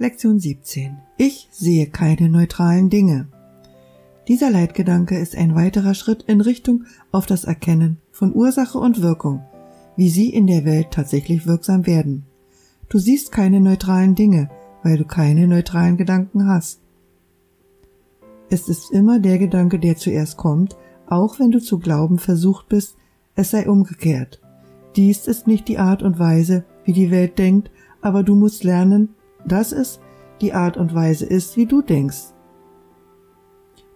Lektion 17. Ich sehe keine neutralen Dinge. Dieser Leitgedanke ist ein weiterer Schritt in Richtung auf das Erkennen von Ursache und Wirkung, wie sie in der Welt tatsächlich wirksam werden. Du siehst keine neutralen Dinge, weil du keine neutralen Gedanken hast. Es ist immer der Gedanke, der zuerst kommt, auch wenn du zu glauben versucht bist, es sei umgekehrt. Dies ist nicht die Art und Weise, wie die Welt denkt, aber du musst lernen, dass es die Art und Weise ist, wie du denkst.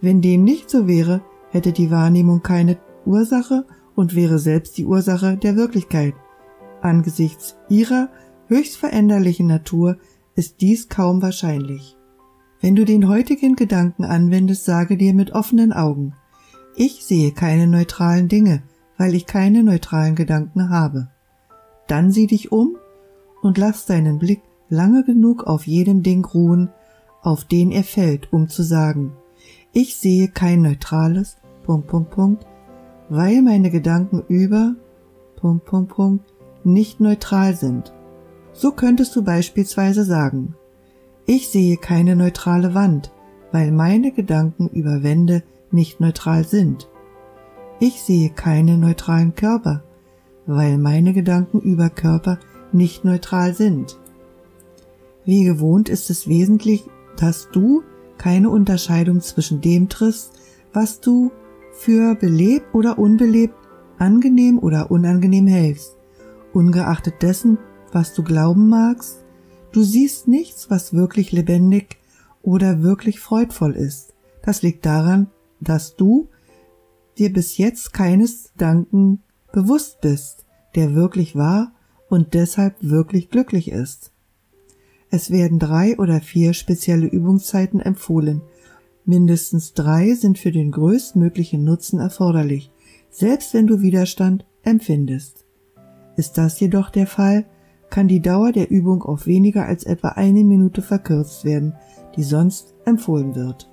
Wenn dem nicht so wäre, hätte die Wahrnehmung keine Ursache und wäre selbst die Ursache der Wirklichkeit. Angesichts ihrer höchst veränderlichen Natur ist dies kaum wahrscheinlich. Wenn du den heutigen Gedanken anwendest, sage dir mit offenen Augen, ich sehe keine neutralen Dinge, weil ich keine neutralen Gedanken habe. Dann sieh dich um und lass deinen Blick lange genug auf jedem Ding ruhen, auf den er fällt, um zu sagen, ich sehe kein neutrales, Punkt, Punkt, Punkt, weil meine Gedanken über, Punkt, Punkt, Punkt, nicht neutral sind. So könntest du beispielsweise sagen, ich sehe keine neutrale Wand, weil meine Gedanken über Wände nicht neutral sind. Ich sehe keine neutralen Körper, weil meine Gedanken über Körper nicht neutral sind. Wie gewohnt ist es wesentlich, dass du keine Unterscheidung zwischen dem triffst, was du für belebt oder unbelebt, angenehm oder unangenehm hältst, ungeachtet dessen, was du glauben magst, du siehst nichts, was wirklich lebendig oder wirklich freudvoll ist. Das liegt daran, dass du dir bis jetzt keines Danken bewusst bist, der wirklich war und deshalb wirklich glücklich ist. Es werden drei oder vier spezielle Übungszeiten empfohlen. Mindestens drei sind für den größtmöglichen Nutzen erforderlich, selbst wenn du Widerstand empfindest. Ist das jedoch der Fall, kann die Dauer der Übung auf weniger als etwa eine Minute verkürzt werden, die sonst empfohlen wird.